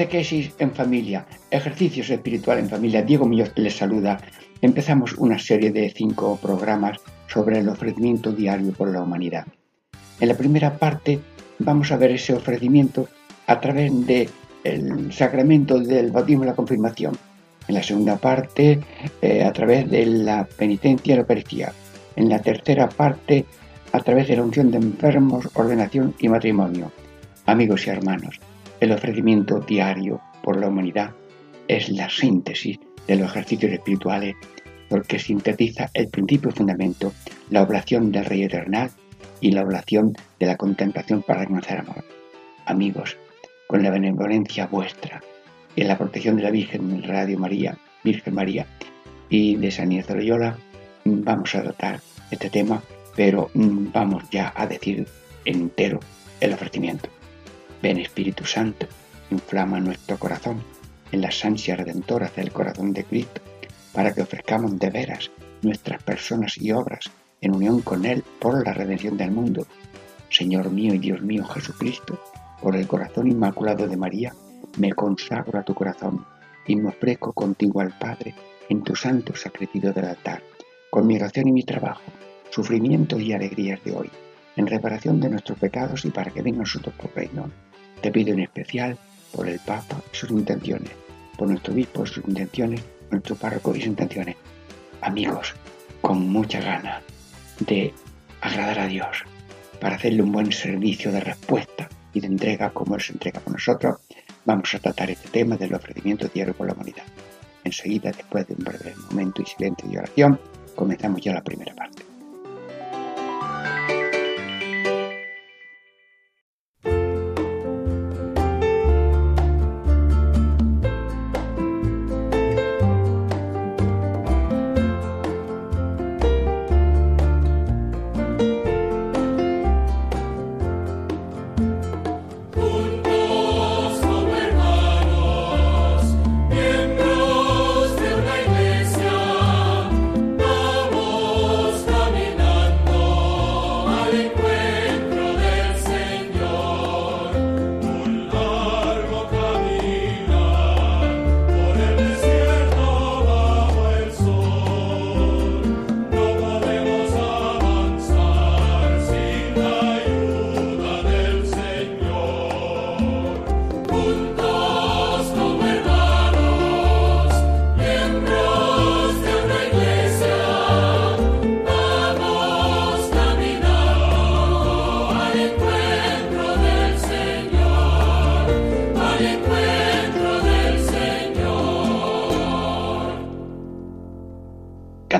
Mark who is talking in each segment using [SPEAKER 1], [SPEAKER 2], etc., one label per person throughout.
[SPEAKER 1] Catequesis en familia, ejercicios espirituales en familia. Diego Muñoz les saluda. Empezamos una serie de cinco programas sobre el ofrecimiento diario por la humanidad. En la primera parte vamos a ver ese ofrecimiento a través del sacramento del bautismo y la confirmación. En la segunda parte, eh, a través de la penitencia y la Eucaristía. En la tercera parte, a través de la unción de enfermos, ordenación y matrimonio. Amigos y hermanos, el ofrecimiento diario por la humanidad es la síntesis de los ejercicios espirituales porque sintetiza el principio y fundamento, la oblación del Rey Eternal y la oblación de la contemplación para reconocer amor. Amigos, con la benevolencia vuestra y la protección de la Virgen Radio María, Virgen María y de San de Loyola, vamos a tratar este tema, pero mm, vamos ya a decir entero el ofrecimiento. Ven Espíritu Santo, inflama nuestro corazón en las ansias redentoras del corazón de Cristo, para que ofrezcamos de veras nuestras personas y obras en unión con Él por la redención del mundo. Señor mío y Dios mío Jesucristo, por el corazón inmaculado de María, me consagro a tu corazón y me ofrezco contigo al Padre en tu santo sacrificio del altar, con mi oración y mi trabajo, sufrimientos y alegrías de hoy, en reparación de nuestros pecados y para que venga nosotros por reino te pido en especial por el Papa y sus intenciones, por nuestro obispo y sus intenciones, nuestro párroco y sus intenciones. Amigos, con mucha gana de agradar a Dios, para hacerle un buen servicio de respuesta y de entrega como Él se entrega con nosotros, vamos a tratar este tema del ofrecimiento diario por la humanidad. Enseguida, después de un breve momento y silencio y oración, comenzamos ya la primera parte.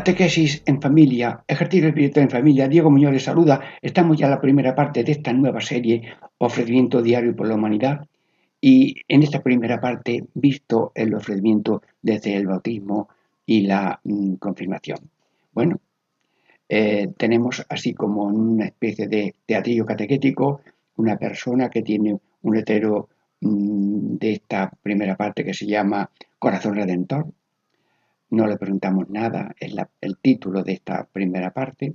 [SPEAKER 1] Catequesis en familia, ejercicio espiritual en familia. Diego Muñoz les saluda. Estamos ya en la primera parte de esta nueva serie, Ofrecimiento Diario por la Humanidad. Y en esta primera parte, visto el ofrecimiento desde el bautismo y la mm, confirmación. Bueno, eh, tenemos así como una especie de teatrillo catequético, una persona que tiene un letrero mm, de esta primera parte que se llama Corazón Redentor, no le preguntamos nada, es el título de esta primera parte.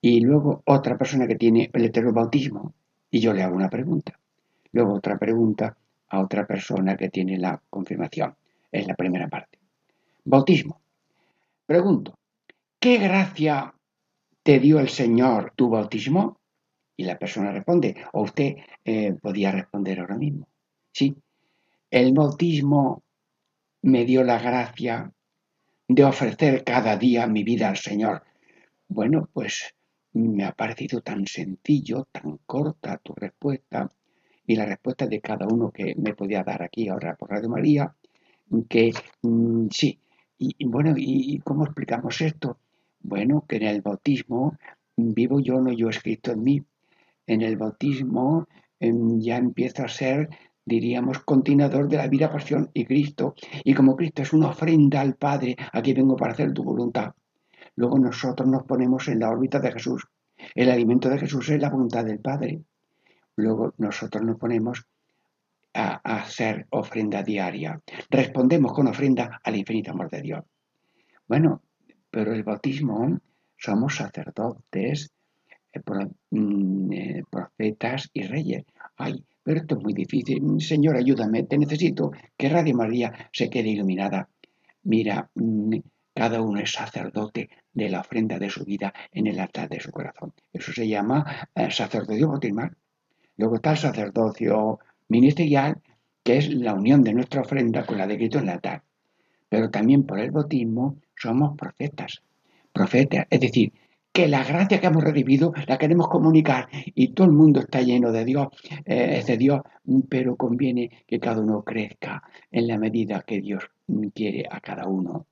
[SPEAKER 1] Y luego otra persona que tiene el heterobautismo y yo le hago una pregunta. Luego otra pregunta a otra persona que tiene la confirmación. Es la primera parte. Bautismo. Pregunto, ¿qué gracia te dio el Señor tu bautismo? Y la persona responde, o usted eh, podía responder ahora mismo. Sí, el bautismo me dio la gracia de ofrecer cada día mi vida al Señor. Bueno, pues me ha parecido tan sencillo, tan corta tu respuesta y la respuesta de cada uno que me podía dar aquí ahora por Radio María, que mm, sí. Y, bueno, ¿y cómo explicamos esto? Bueno, que en el bautismo vivo yo, no yo escrito en mí. En el bautismo em, ya empiezo a ser diríamos, continuador de la vida, pasión y Cristo. Y como Cristo es una ofrenda al Padre, aquí vengo para hacer tu voluntad. Luego nosotros nos ponemos en la órbita de Jesús. El alimento de Jesús es la voluntad del Padre. Luego nosotros nos ponemos a, hacer ofrenda diaria. Respondemos con ofrenda al infinito amor de Dios. Bueno, pero el bautismo somos sacerdotes, eh, mm, eh, profetas y reyes. Ay, pero esto es muy difícil. Señor, ayúdame, te necesito que Radio María se quede iluminada. Mira, mm, cada uno es sacerdote de la ofrenda de su vida en el altar de su corazón. Eso se llama eh, sacerdocio bautismal. Luego está el sacerdocio ministerial, que es la unión de nuestra ofrenda con la de Cristo en el altar. Pero también por el bautismo somos profetas. Profetas, es decir, que la gracia que hemos recibido la queremos comunicar y todo el mundo está lleno de Dios, eh, es de Dios, pero conviene que cada uno crezca en la medida que Dios quiere a cada uno.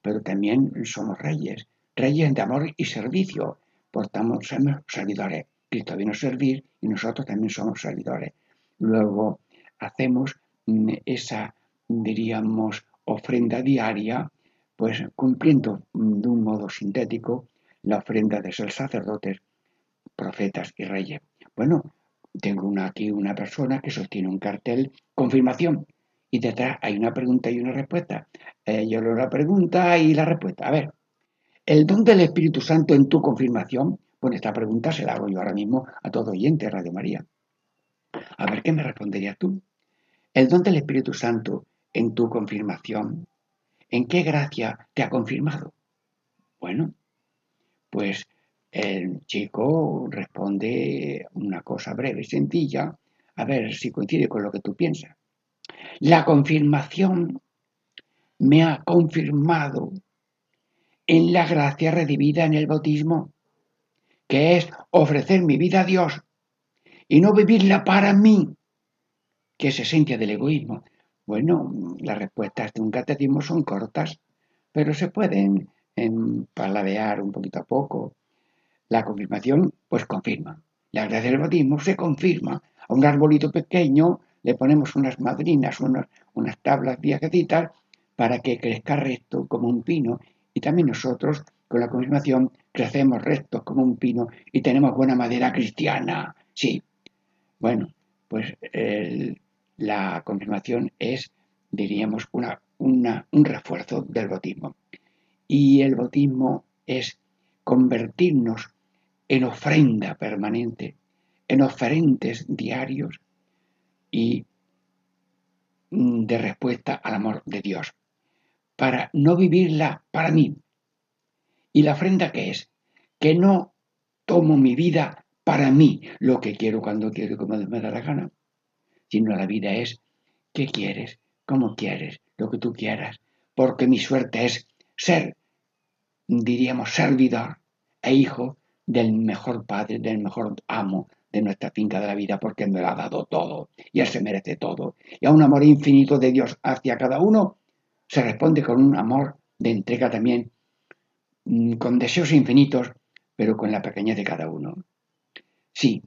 [SPEAKER 1] Pero también somos reyes, reyes de amor y servicio, por tanto somos servidores. Cristo vino a servir y nosotros también somos servidores. Luego hacemos mm, esa, diríamos, ofrenda diaria, pues cumpliendo de un modo sintético la ofrenda de ser sacerdotes, profetas y reyes. Bueno, tengo una, aquí una persona que sostiene un cartel, confirmación, y detrás hay una pregunta y una respuesta. Yo leo la pregunta y la respuesta. A ver, ¿el don del Espíritu Santo en tu confirmación? Bueno, esta pregunta se la hago yo ahora mismo a todo oyente de Radio María. A ver qué me responderías tú. ¿El don del Espíritu Santo en tu confirmación? ¿En qué gracia te ha confirmado? Bueno, pues el chico responde una cosa breve y sencilla, a ver si coincide con lo que tú piensas. La confirmación me ha confirmado en la gracia recibida en el bautismo, que es ofrecer mi vida a Dios y no vivirla para mí, que es esencia del egoísmo. Bueno, las respuestas de un catecismo son cortas, pero se pueden en paladear un poquito a poco. La confirmación, pues confirma. La gracia del bautismo se confirma. A un arbolito pequeño le ponemos unas madrinas, unas, unas tablas viajecitas para que crezca recto como un pino. Y también nosotros, con la confirmación, crecemos rectos como un pino y tenemos buena madera cristiana. Sí. Bueno, pues la confirmación es, diríamos, una, un refuerzo del bautismo. Y el bautismo es convertirnos en ofrenda permanente, en oferentes diarios y de respuesta al amor de Dios, para no vivirla para mí. ¿Y la ofrenda qué es? Que no tomo mi vida para mí, lo que quiero cuando quiero y como me da la gana, sino la vida es qué quieres, cómo quieres, lo que tú quieras, porque mi suerte es ser diríamos, servidor e hijo del mejor padre, del mejor amo de nuestra finca de la vida, porque Él me lo ha dado todo y Él se merece todo. Y a un amor infinito de Dios hacia cada uno se responde con un amor de entrega también, mm, con deseos infinitos, pero con la pequeñez de cada uno. Sí,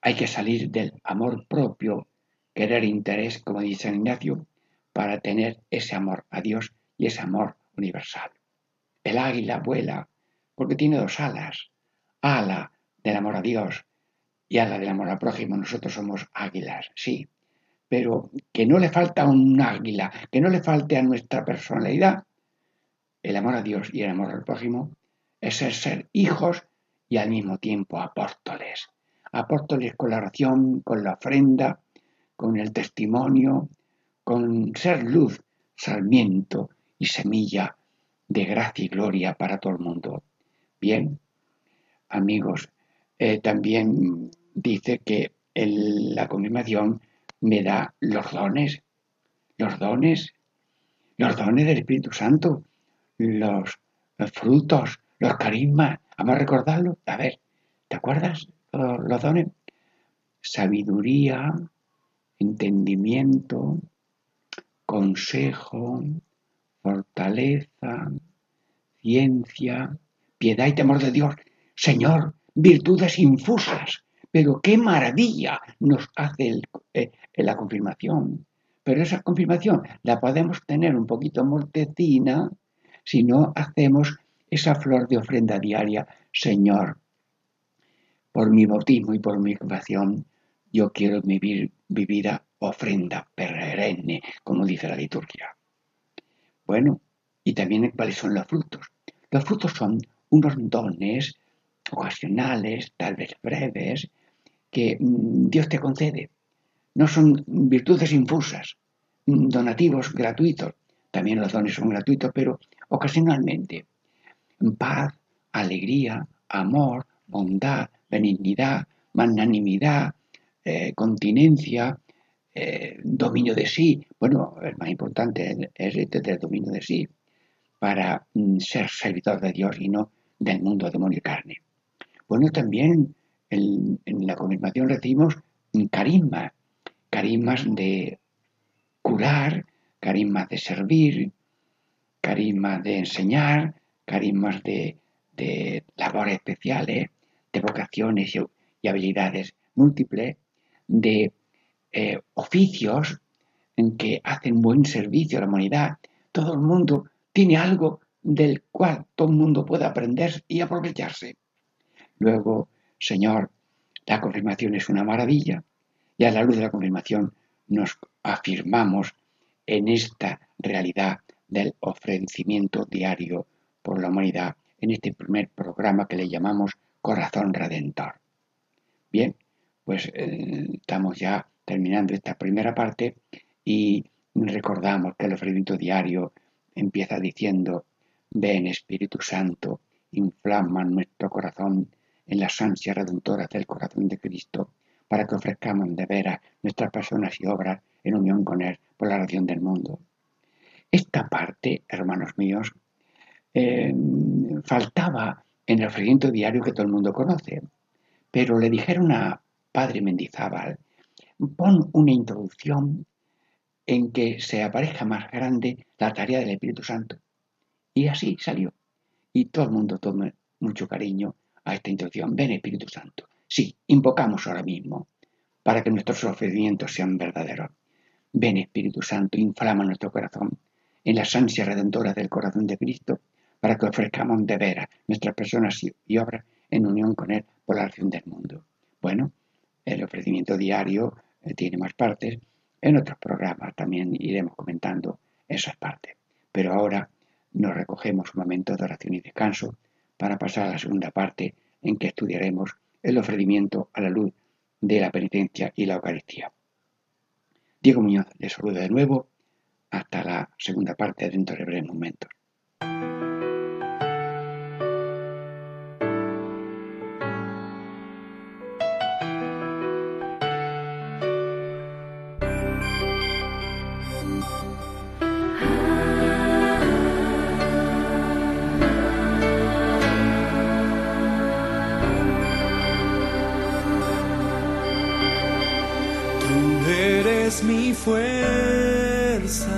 [SPEAKER 1] hay que salir del amor propio, querer interés, como dice Ignacio, para tener ese amor a Dios y ese amor universal. El águila vuela porque tiene dos alas. Ala del amor a Dios y ala del amor al prójimo. Nosotros somos águilas, sí. Pero que no le falta un águila, que no le falte a nuestra personalidad el amor a Dios y el amor al prójimo, es ser, ser hijos y al mismo tiempo apóstoles. Apóstoles con la oración, con la ofrenda, con el testimonio, con ser luz, sarmiento y semilla de gracia y gloria para todo el mundo. Bien, amigos, eh, también dice que la confirmación me da los dones, los dones, los dones del Espíritu Santo, los, frutos, los carismas. Vamos a recordarlo. A ver, ¿te acuerdas los, los dones? Sabiduría, entendimiento, consejo, fortaleza, ciencia, piedad y temor de Dios. Señor, virtudes infusas, Pero qué maravilla nos hace eh, la confirmación. Pero esa confirmación la podemos tener un poquito mortecina si no hacemos esa flor de ofrenda diaria. Señor, por mi bautismo y por mi confesión, yo quiero vivir mi vida ofrenda perenne, como dice la liturgia. Bueno, y también cuáles son los frutos. Los frutos son unos dones ocasionales, tal vez breves, que mm, Dios te concede. No son virtudes infusas, mm, donativos gratuitos. También los dones son gratuitos, pero ocasionalmente. Paz, alegría, amor, bondad, benignidad, magnanimidad, eh, continencia, eh, dominio de sí. Bueno, el más importante es tener dominio de sí para mm, ser servidor de Dios y no del mundo demonio y carne. Bueno, también en, la confirmación recibimos carisma, carismas de curar, carismas de servir, carismas de enseñar, carismas de, labores especiales, de vocaciones y, habilidades múltiples, de eh, oficios en que hacen buen servicio a la humanidad. Todo el mundo tiene algo del cual todo el mundo puede aprender y aprovecharse. Luego, Señor, la confirmación es una maravilla y a la luz de la confirmación nos afirmamos en esta realidad del ofrecimiento diario por la humanidad en este primer programa que le llamamos Corazón Redentor. Bien, pues eh, estamos ya terminando esta primera parte y recordamos que el ofrecimiento diario empieza diciendo, ven Espíritu Santo, inflama nuestro corazón en las ansias redentoras del corazón de Cristo, para que ofrezcamos de veras nuestras personas y obras en unión con Él por la oración del mundo. Esta parte, hermanos míos, eh, faltaba en el ofrecimiento diario que todo el mundo conoce, pero le dijeron a Padre Mendizábal, pon una introducción en que se aparezca más grande la tarea del Espíritu Santo. Y así salió. Y todo el mundo toma mucho cariño a esta introducción. Ven Espíritu Santo. Sí, invocamos ahora mismo para que nuestros ofrecimientos sean verdaderos. Ven Espíritu Santo, inflama nuestro corazón en las ansias redentoras del corazón de Cristo para que ofrezcamos de veras nuestras personas y obras en unión con Él por la acción del mundo. Bueno, el ofrecimiento diario tiene más partes. En otros programas también iremos comentando esas partes. Pero ahora nos recogemos un momento de oración y descanso para pasar a la segunda parte en que estudiaremos el ofrecimiento a la luz de la penitencia y la Eucaristía. Diego Muñoz les saluda de nuevo hasta la segunda parte dentro de breves momentos.
[SPEAKER 2] Fuerza,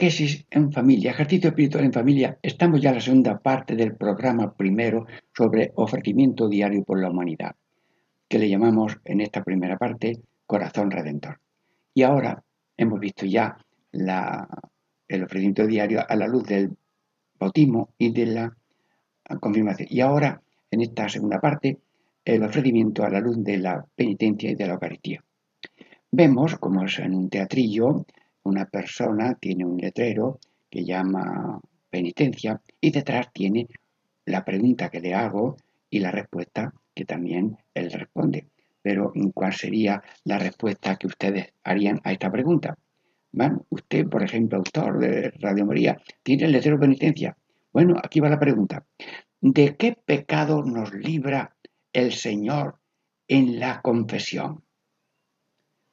[SPEAKER 1] En familia, ejercicio espiritual en familia. Estamos ya en la segunda parte del programa primero sobre ofrecimiento diario por la humanidad, que le llamamos en esta primera parte corazón redentor. Y ahora hemos visto ya el ofrecimiento diario a la luz del bautismo y de la confirmación. Y ahora, en esta segunda parte, el ofrecimiento a la luz de la penitencia y de la Eucaristía. Vemos, como es en un teatrillo, una persona tiene un letrero que llama penitencia y detrás tiene la pregunta que le hago y la respuesta que también él responde. Pero ¿cuál sería la respuesta que ustedes harían a esta pregunta? Bueno, usted, por ejemplo, autor de Radio María, tiene el letrero penitencia. Bueno, aquí va la pregunta. ¿De qué pecado nos libra el Señor en la confesión?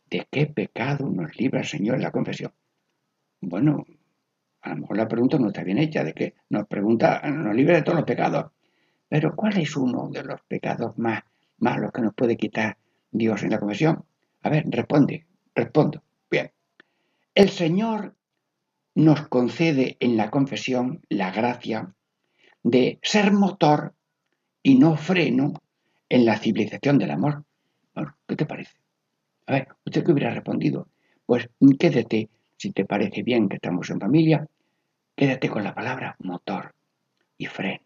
[SPEAKER 1] ¿De qué pecado nos libra el Señor en la confesión? Bueno, a lo mejor la pregunta no está bien hecha, de que nos pregunta, nos libra de todos los pecados. Pero ¿cuál es uno de los pecados más malos que nos puede quitar Dios en la confesión? A ver, responde, respondo. Bien. El Señor nos concede en la confesión la gracia de ser motor y no freno en la civilización del amor. ¿Qué te parece? A ver, ¿usted qué hubiera respondido? Pues quédate, si te parece bien que estamos en familia, quédate con la palabra motor y freno.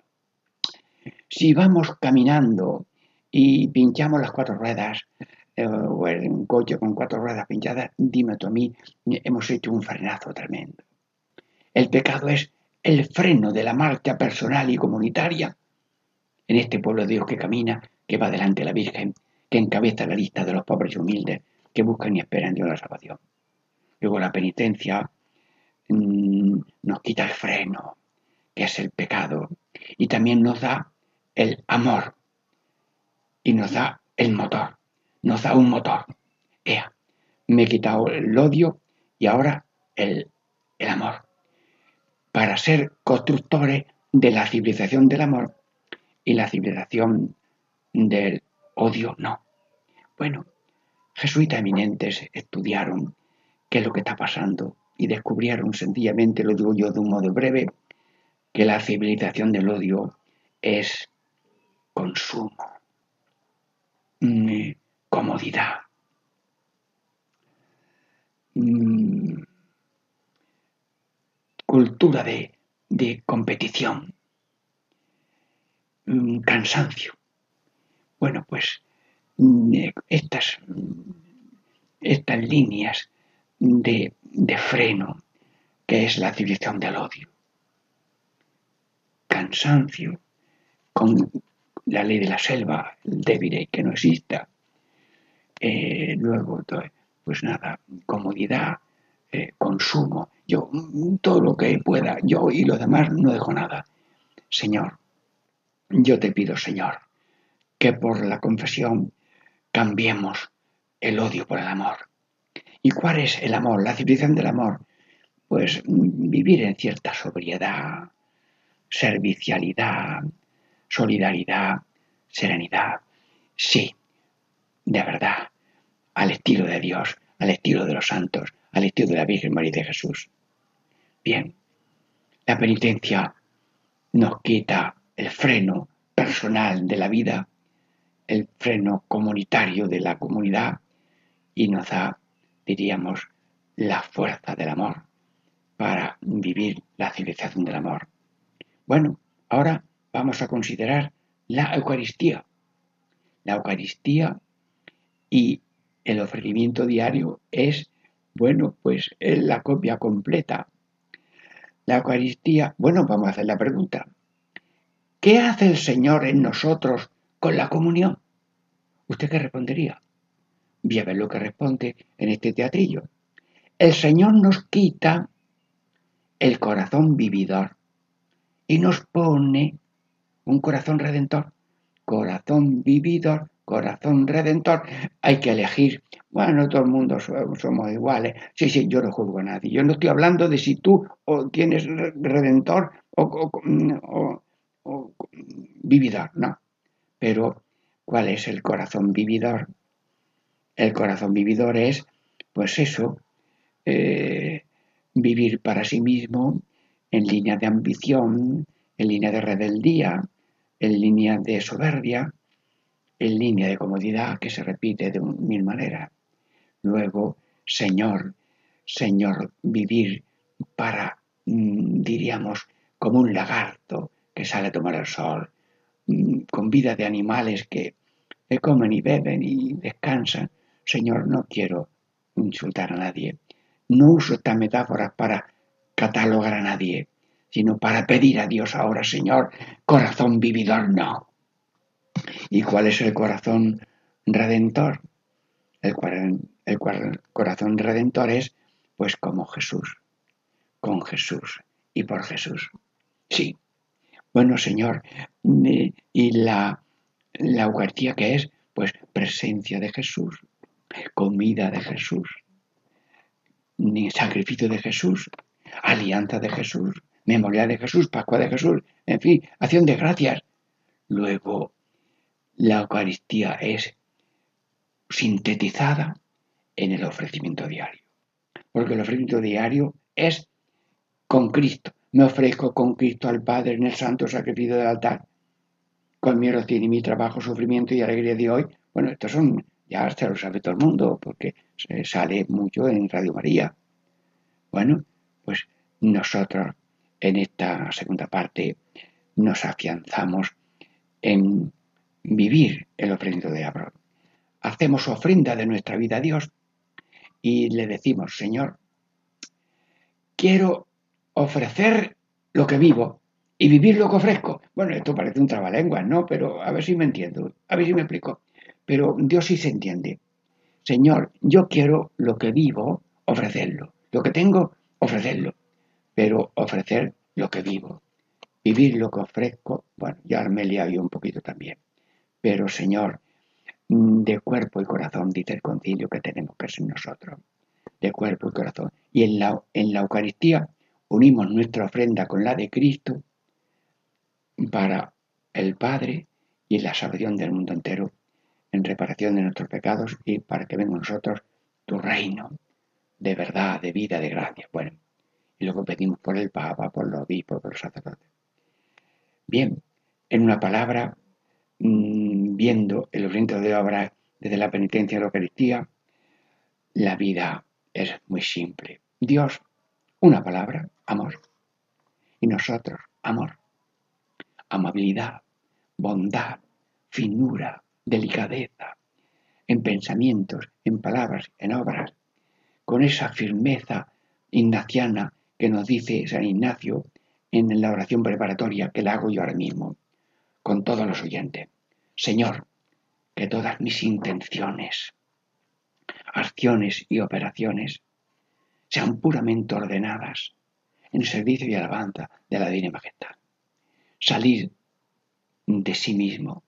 [SPEAKER 1] Si vamos caminando y pinchamos las cuatro ruedas, eh, o en un coche con cuatro ruedas pinchadas, dime tú a mí, hemos hecho un frenazo tremendo. El pecado es el freno de la marcha personal y comunitaria en este pueblo de Dios que camina, que va delante de la Virgen, que encabeza la lista de los pobres y humildes que buscan y esperan Dios la salvación. Luego la penitencia mm, nos quita el freno, que es el pecado, y también nos da el amor, y nos da el motor, nos da un motor. Ea, me he quitado el odio y ahora el, el amor, para ser constructores de la civilización del amor y la civilización del odio no. Bueno, jesuitas eminentes estudiaron qué es lo que está pasando y descubrieron sencillamente, lo digo yo de un modo breve, que la civilización del odio es consumo, mm, comodidad, mm, cultura de, de competición, mm, cansancio. Bueno, pues estas, estas líneas de, freno que es la civilización del odio. Cansancio, con la ley de la selva, el débil que no exista. Eh, luego, pues nada, comodidad, eh, consumo. Yo, todo lo que pueda, yo y los demás no dejo nada. Señor, yo te pido, Señor, que por la confesión cambiemos el odio por el amor. ¿Y cuál es el amor? La civilización del amor. Pues vivir en cierta sobriedad, servicialidad, solidaridad, serenidad. Sí, de verdad, al estilo de Dios, al estilo de los santos, al estilo de la Virgen María de Jesús. Bien, la penitencia nos quita el freno personal de la vida el freno comunitario de la comunidad y nos da, diríamos, la fuerza del amor para vivir la civilización del amor. Bueno, ahora vamos a considerar la Eucaristía. La Eucaristía y el ofrecimiento diario es, bueno, pues es la copia completa. La Eucaristía, bueno, vamos a hacer la pregunta. ¿Qué hace el Señor en nosotros con la comunión. ¿Usted qué respondería? Voy a ver lo que responde en este teatrillo. El Señor nos quita el corazón vividor y nos pone un corazón redentor. Corazón vividor, corazón redentor. Hay que elegir. Bueno, todo el mundo somos iguales. Sí, sí, yo no juzgo a nadie. Yo no estoy hablando de si tú tienes redentor o, o vividor. No. Pero, ¿cuál es el corazón vividor? El corazón vividor es, pues eso, eh, vivir para sí mismo en línea de ambición, en línea de rebeldía, en línea de soberbia, en línea de comodidad que se repite de mil maneras. Luego, Señor, Señor, vivir para, mm, diríamos, como un lagarto que sale a tomar el sol, con vida de animales que comen y beben y descansan. Señor, no quiero insultar a nadie. No uso estas metáforas para catalogar a nadie, sino para pedir a Dios ahora, Señor, corazón vividor no. ¿Y cuál es el corazón redentor? El, el corazón redentor es pues como Jesús, con Jesús y por Jesús. Sí. Bueno, Señor, y la, la Eucaristía que es, pues presencia de Jesús, comida de Jesús, sacrificio de Jesús, alianza de Jesús, memoria de Jesús, Pascua de Jesús, en fin, acción de gracias. Luego, la Eucaristía es sintetizada en el ofrecimiento diario. Porque el ofrecimiento diario es con Cristo. Me ofrezco con Cristo al Padre en el santo sacrificio del altar. Con mi oración y mi trabajo, sufrimiento y alegría de hoy. Bueno, estos son, ya se lo sabe todo el mundo, porque sale mucho en Radio María. Bueno, pues nosotros en esta segunda parte nos afianzamos en vivir el ofrendo de Abraham. Hacemos ofrenda de nuestra vida a Dios y le decimos, Señor, quiero ofrecer lo que vivo y vivir lo que ofrezco. Bueno, esto parece un trabalenguas, ¿no? Pero a ver si me entiendo, a ver si me explico. Pero Dios sí se entiende. Señor, yo quiero lo que vivo, ofrecerlo. Lo que tengo, ofrecerlo pero ofrecer lo que vivo. Vivir lo que ofrezco, bueno, ya me he un poquito también. Pero Señor, de cuerpo y corazón, dice el concilio que tenemos que ser nosotros, de cuerpo y corazón. Y en la, en la Eucaristía unimos nuestra ofrenda con la de Cristo para el Padre y la salvación del mundo entero, en reparación de nuestros pecados y para que venga a nosotros tu reino de verdad, de vida, de gracia. Bueno, y luego pedimos por el Papa, por los obispos, por los sacerdotes. Bien, en una palabra, mm, viendo el oriente de obra desde la penitencia y la Eucaristía, la vida es muy simple. Dios, una palabra, amor. Y nosotros, amor. Amabilidad, bondad, finura, delicadeza, en pensamientos, en palabras, en obras, con esa firmeza ignaciana que nos dice San Ignacio en la oración preparatoria que la hago yo ahora mismo, con todos los oyentes. Señor, que todas mis intenciones, acciones y operaciones sean puramente ordenadas en servicio y alabanza de la Divina Majestad. Salir de sí mismo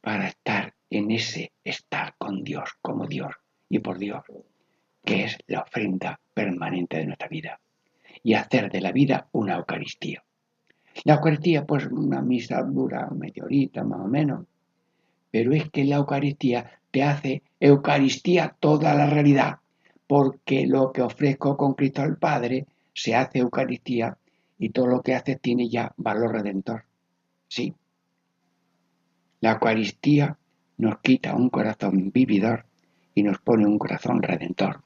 [SPEAKER 1] para estar en ese estar con Dios, como Dios y por Dios, que es la ofrenda permanente de nuestra vida y hacer de la vida una Eucaristía. La Eucaristía, pues una misa dura media horita más o menos, pero es que la Eucaristía te hace Eucaristía toda la realidad, porque lo que ofrezco con Cristo al Padre se hace Eucaristía y todo lo que haces tiene ya valor redentor. Sí. La Eucaristía nos quita un corazón vividor y nos pone un corazón redentor,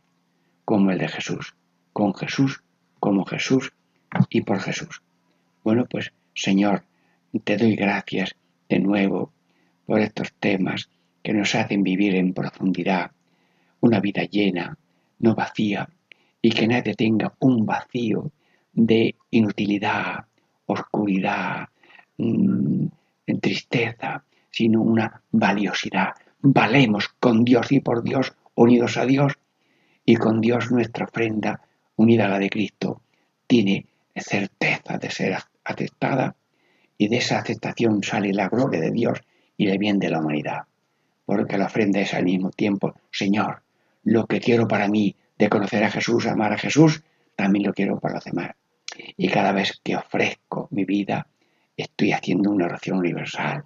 [SPEAKER 1] como el de Jesús. Con Jesús como Jesús y por Jesús. Bueno, pues Señor, te doy gracias de nuevo por estos temas que nos hacen vivir en profundidad una vida llena, no vacía, y que nadie tenga un vacío de inutilidad, oscuridad, mm, tristeza, sino una valiosidad. Valemos con Dios y por Dios, unidos a Dios, y con Dios nuestra ofrenda unida a la de Cristo, tiene certeza de ser aceptada y de esa aceptación sale la gloria de Dios y el bien de la humanidad. Porque la ofrenda es al mismo tiempo, Señor, lo que quiero para mí de conocer a Jesús, amar a Jesús, también lo quiero para los demás. Y cada vez que ofrezco mi vida, estoy haciendo una oración universal.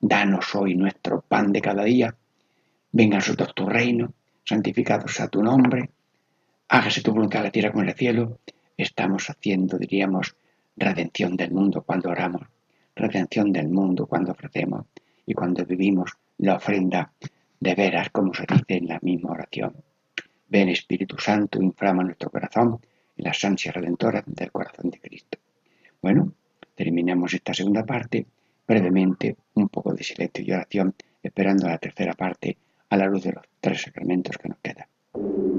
[SPEAKER 1] Danos hoy nuestro pan de cada día. Venga a nosotros tu reino, santificado sea tu nombre hágase tu voluntad en la tierra como en el cielo, estamos haciendo, diríamos, redención del mundo cuando oramos, redención del mundo cuando ofrecemos y cuando vivimos la ofrenda de veras, como se dice en la misma oración. Ven Espíritu Santo, inflama nuestro corazón en las ansias redentoras del corazón de Cristo. Bueno, terminamos esta segunda parte, brevemente un poco de silencio y oración, esperando la tercera parte a la luz de los tres sacramentos que nos quedan.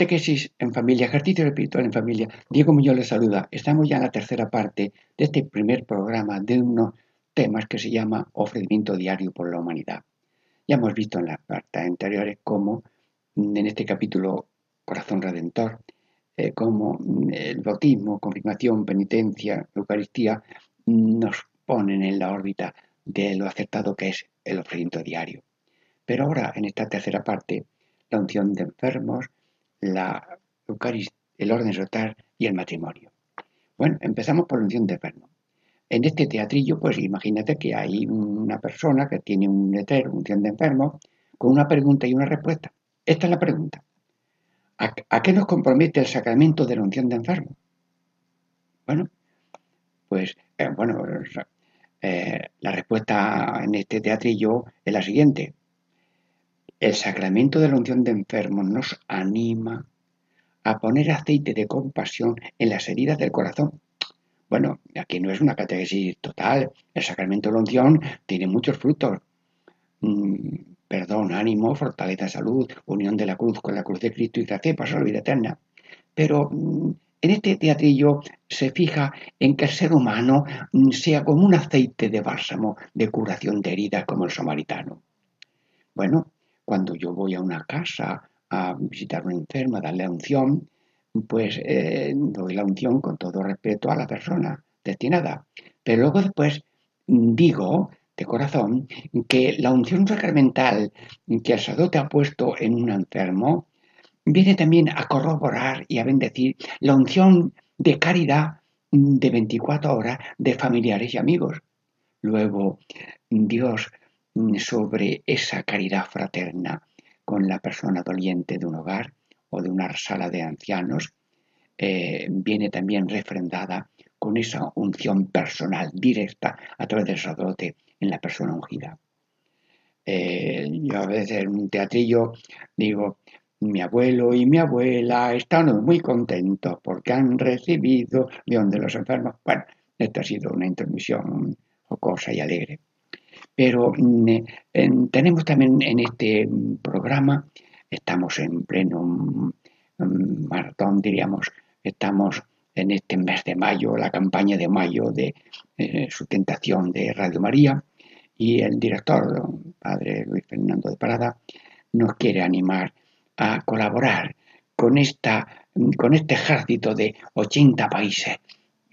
[SPEAKER 1] Catequesis en familia, ejercicio espiritual en familia. Diego Muñoz les saluda. Estamos ya en la tercera parte de este primer programa de unos temas que se llama ofrecimiento diario por la humanidad. Ya hemos visto en las partes anteriores cómo en este capítulo Corazón Redentor, eh, cómo el bautismo, confirmación, penitencia, Eucaristía nos ponen en la órbita de lo acertado que es el ofrecimiento diario. Pero ahora, en esta tercera parte, la unción de enfermos, la Eucaristía, el orden rotar y el matrimonio. Bueno, empezamos por la unción de enfermo. En este teatrillo, pues imagínate que hay una persona que tiene un letrero, unción de enfermo, con una pregunta y una respuesta. Esta es la pregunta. ¿A, qué nos compromete el sacramento de la unción de enfermo? Bueno, pues, eh, bueno, eh, la respuesta en este teatrillo es la siguiente. El sacramento de la unción de enfermos nos anima a poner aceite de compasión en las heridas del corazón. Bueno, aquí no es una catequesis total. El sacramento de la unción tiene muchos frutos. Mm, perdón, ánimo, fortaleza, salud, unión de la cruz con la cruz de Cristo y gracia para la vida eterna. Pero mm, en este teatrillo se fija en que el ser humano mm, sea como un aceite de bálsamo de curación de heridas como el samaritano. Bueno, cuando yo voy a una casa a visitar a una enferma, a darle unción, pues eh, doy la unción con todo respeto a la persona destinada. Pero luego después digo de corazón que la unción sacramental que el sacerdote ha puesto en un enfermo viene también a corroborar y a bendecir la unción de caridad de 24 horas de familiares y amigos. Luego, Dios sobre esa caridad fraterna con la persona doliente de un hogar o de una sala de ancianos, eh, viene también refrendada con esa unción personal directa a través del sacerdote en la persona ungida. Eh, yo a veces en un teatrillo digo, mi abuelo y mi abuela están muy contentos porque han recibido de los Enfermos. Bueno, esta ha sido una intermisión jocosa y alegre. Pero mm, tenemos también en este programa, estamos en pleno mm, mm, maratón, diríamos, estamos en este mes de mayo, la campaña de mayo de eh, sustentación de Radio María, y el director, padre Luis Fernando de Parada, nos quiere animar a colaborar con, esta, con este ejército de 80 países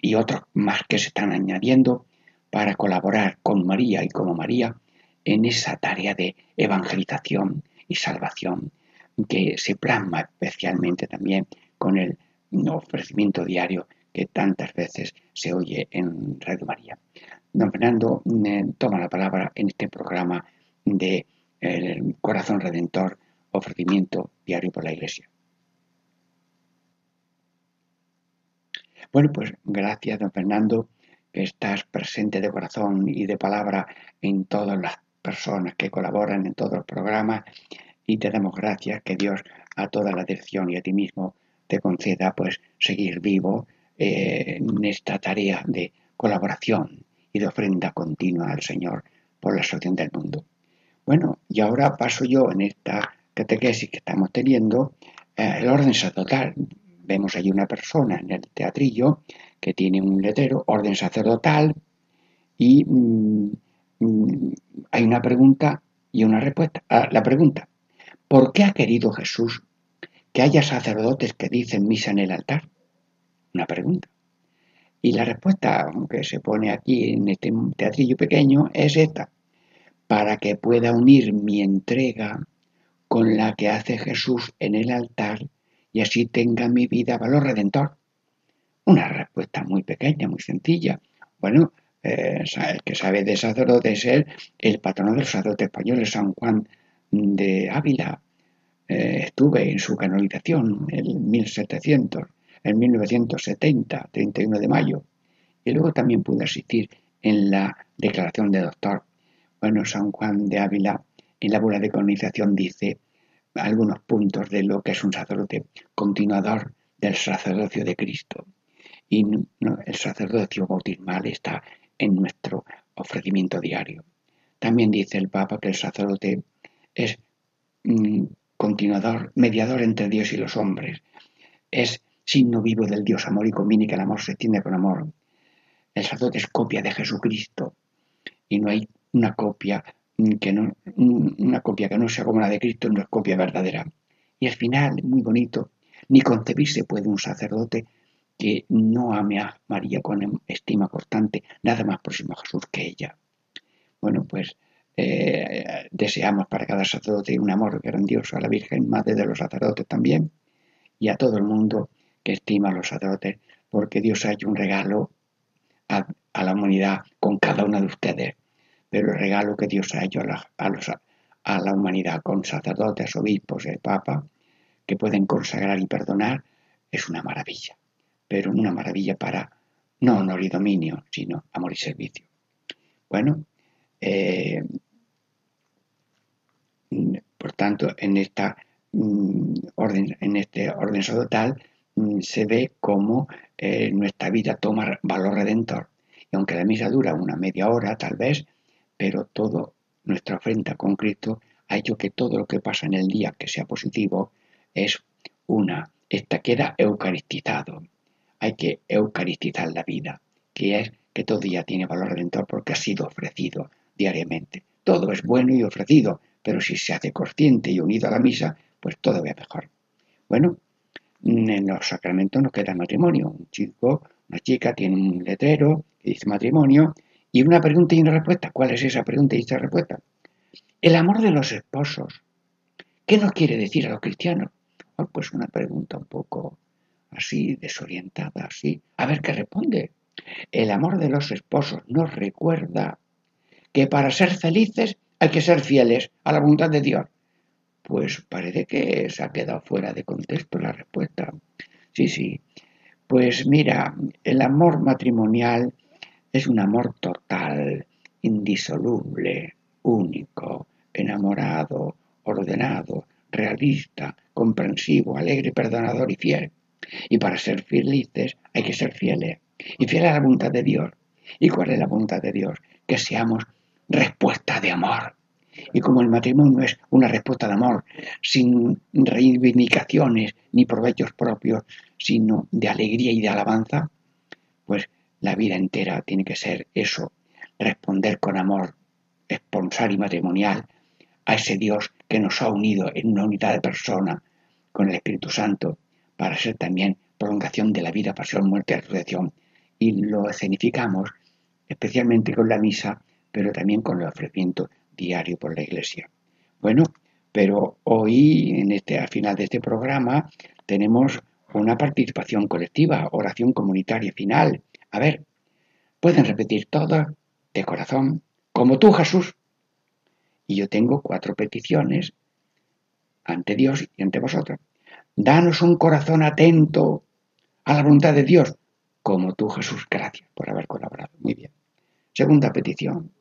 [SPEAKER 1] y otros más que se están añadiendo para colaborar con María y como María en esa tarea de evangelización y salvación que se plasma especialmente también con el ofrecimiento diario que tantas veces se oye en Radio María. Don Fernando eh, toma la palabra en este programa de El Corazón Redentor, ofrecimiento diario por la Iglesia. Bueno, pues gracias, don Fernando, estás presente de corazón y de palabra en todas las personas que colaboran en todos los programas y te damos gracias que Dios a toda la dirección y a ti mismo te conceda pues seguir vivo eh, en esta tarea de colaboración y de ofrenda continua al Señor por la salvación del mundo. Bueno, y ahora paso yo en esta catequesis que estamos teniendo eh, el orden sacerdotal. Vemos ahí una persona en el teatrillo que tiene un letrero, orden sacerdotal, y mm, mm, hay una pregunta y una respuesta. Ah, la pregunta, ¿por qué ha querido Jesús que haya sacerdotes que dicen misa en el altar? Una pregunta. Y la respuesta, aunque se pone aquí en este teatrillo pequeño, es esta. Para que pueda unir mi entrega con la que hace Jesús en el altar y así tenga mi vida valor redentor. Una respuesta muy pequeña, muy sencilla. Bueno, eh, el que sabe de sacerdote es el patrono del sacerdote español, San Juan de Ávila. Eh, estuve en su canonización en 1700 en 1970, 31 de mayo, y luego también pude asistir en la declaración de doctor. Bueno, San Juan de Ávila en la bula de colonización dice algunos puntos de lo que es un sacerdote continuador del sacerdocio de Cristo. Y el sacerdocio bautismal está en nuestro ofrecimiento diario. También dice el Papa que el sacerdote es mm, continuador, mediador entre Dios y los hombres. Es signo vivo del Dios amor y conviene que el amor se extiende con amor. El sacerdote es copia de Jesucristo y no hay una copia que no, una copia que no sea como la de Cristo, no es copia verdadera. Y al final, muy bonito, ni concebirse puede un sacerdote que no ame a María con estima constante, nada más próximo a Jesús que ella. Bueno, pues eh, deseamos para cada sacerdote un amor grandioso a la Virgen, Madre de los sacerdotes también, y a todo el mundo que estima a los sacerdotes, porque Dios ha hecho un regalo a, la humanidad con cada uno de ustedes. Pero el regalo que Dios ha hecho a la, a, la humanidad con sacerdotes, obispos el Papa, que pueden consagrar y perdonar, es una maravilla. Pero una maravilla para no honor y dominio, sino amor y servicio. Bueno, eh, por tanto, en esta mm, orden, en este orden sacerdotal, Mm, se ve como eh, nuestra vida toma valor redentor. Y aunque la misa dura una media hora, tal vez, pero todo nuestra ofrenda con Cristo ha hecho que todo lo que pasa en el día que sea positivo es una, esta queda eucaristizado. Hay que eucaristizar la vida, que es que todo día tiene valor redentor porque ha sido ofrecido diariamente. Todo es bueno y ofrecido, pero si se hace consciente y unido a la misa, pues todo va mejor. Bueno, en los sacramentos no queda matrimonio. Un chico, una chica tiene un letrero que dice matrimonio y una pregunta y una respuesta. ¿Cuál es esa pregunta y esa respuesta? El amor de los esposos. ¿Qué nos quiere decir a los cristianos? Oh, pues una pregunta un poco así, desorientada, así. A ver qué responde. El amor de los esposos nos recuerda que para ser felices hay que ser fieles a la voluntad de Dios. Pues parece que se ha quedado fuera de contexto la respuesta. Sí, sí. Pues mira, el amor matrimonial es un amor total, indisoluble, único, enamorado, ordenado, realista, comprensivo, alegre, perdonador y fiel. Y para ser felices hay que ser fieles. Y fieles a la voluntad de Dios. ¿Y cuál es la voluntad de Dios? Que seamos respuesta de amor y como el matrimonio es una respuesta de amor, sin reivindicaciones ni provechos propios, sino de alegría y de alabanza, pues la vida entera tiene que ser eso, responder con amor esponsal y matrimonial a ese Dios que nos ha unido en una unidad de persona con el Espíritu Santo para ser también prolongación de la vida, pasión, muerte y resurrección. Y lo escenificamos especialmente con la misa, pero también con el ofrecimiento diario por la Iglesia. Bueno, pero hoy, en este, al final de este programa, tenemos una participación colectiva, oración comunitaria final. A ver, pueden repetir todo de corazón, como tú, Jesús. Y yo tengo cuatro peticiones ante Dios y ante vosotros. Danos un corazón atento a la voluntad de Dios, como tú, Jesús. Gracias por haber colaborado. Muy bien. Segunda petición.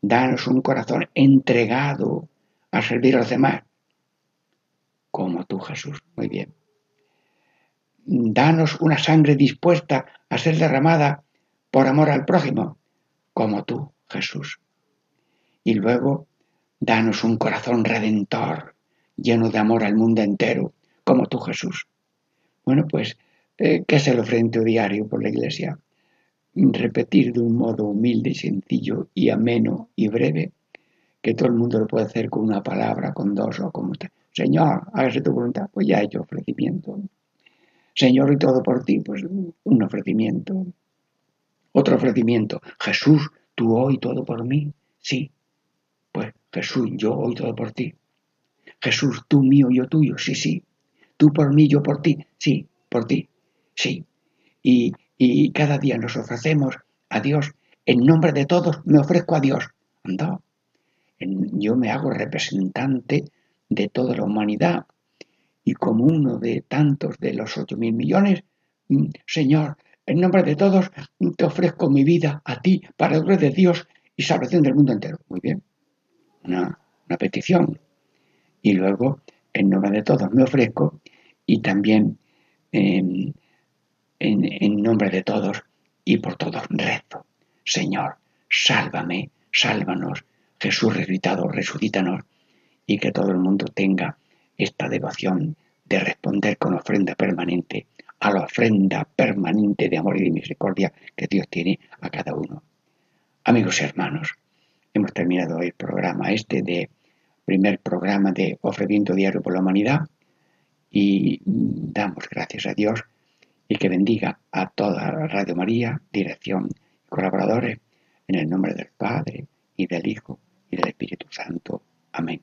[SPEAKER 1] Danos un corazón entregado a servir a los demás, como tú, Jesús. Muy bien. Danos una sangre dispuesta a ser derramada por amor al prójimo, como tú, Jesús. Y luego, danos un corazón redentor, lleno de amor al mundo entero, como tú, Jesús. Bueno, pues, eh, ¿qué es el ofrendo diario por la Iglesia? Repetir de un modo humilde, sencillo y ameno y breve, que todo el mundo lo puede hacer con una palabra, con dos o como usted. Señor, hágase tu voluntad, pues ya he hecho ofrecimiento. Señor, y todo por ti, pues un ofrecimiento. Otro ofrecimiento. Jesús, tú hoy todo por mí. Sí, pues Jesús, yo hoy todo por ti. Jesús, tú mío, yo tuyo. Sí, sí. Tú por mí, yo por ti. Sí, por ti. Sí. Y, y cada día nos ofrecemos a Dios. En nombre de todos me ofrezco a Dios. Anda. Yo me hago representante de toda la humanidad. Y como uno de tantos de los ocho mil millones, mm, Señor, en nombre de todos, te ofrezco mi vida a ti para el gloria de Dios y salvación del mundo entero. Muy bien. Una, petición. Y luego, en nombre de todos, me ofrezco y también en, nombre de todos y por todos rezo. Señor, sálvame, sálvanos. Jesús resucitado, resucítanos y que todo el mundo tenga esta devoción de responder con ofrenda permanente a la ofrenda permanente de amor y de misericordia que Dios tiene a cada uno. Amigos y hermanos, hemos terminado el programa este de primer programa de ofrecimiento diario por la humanidad y damos gracias a Dios y que bendiga a toda Radio María, dirección y colaboradores en el nombre del Padre y del Hijo y del Espíritu Santo. Amén.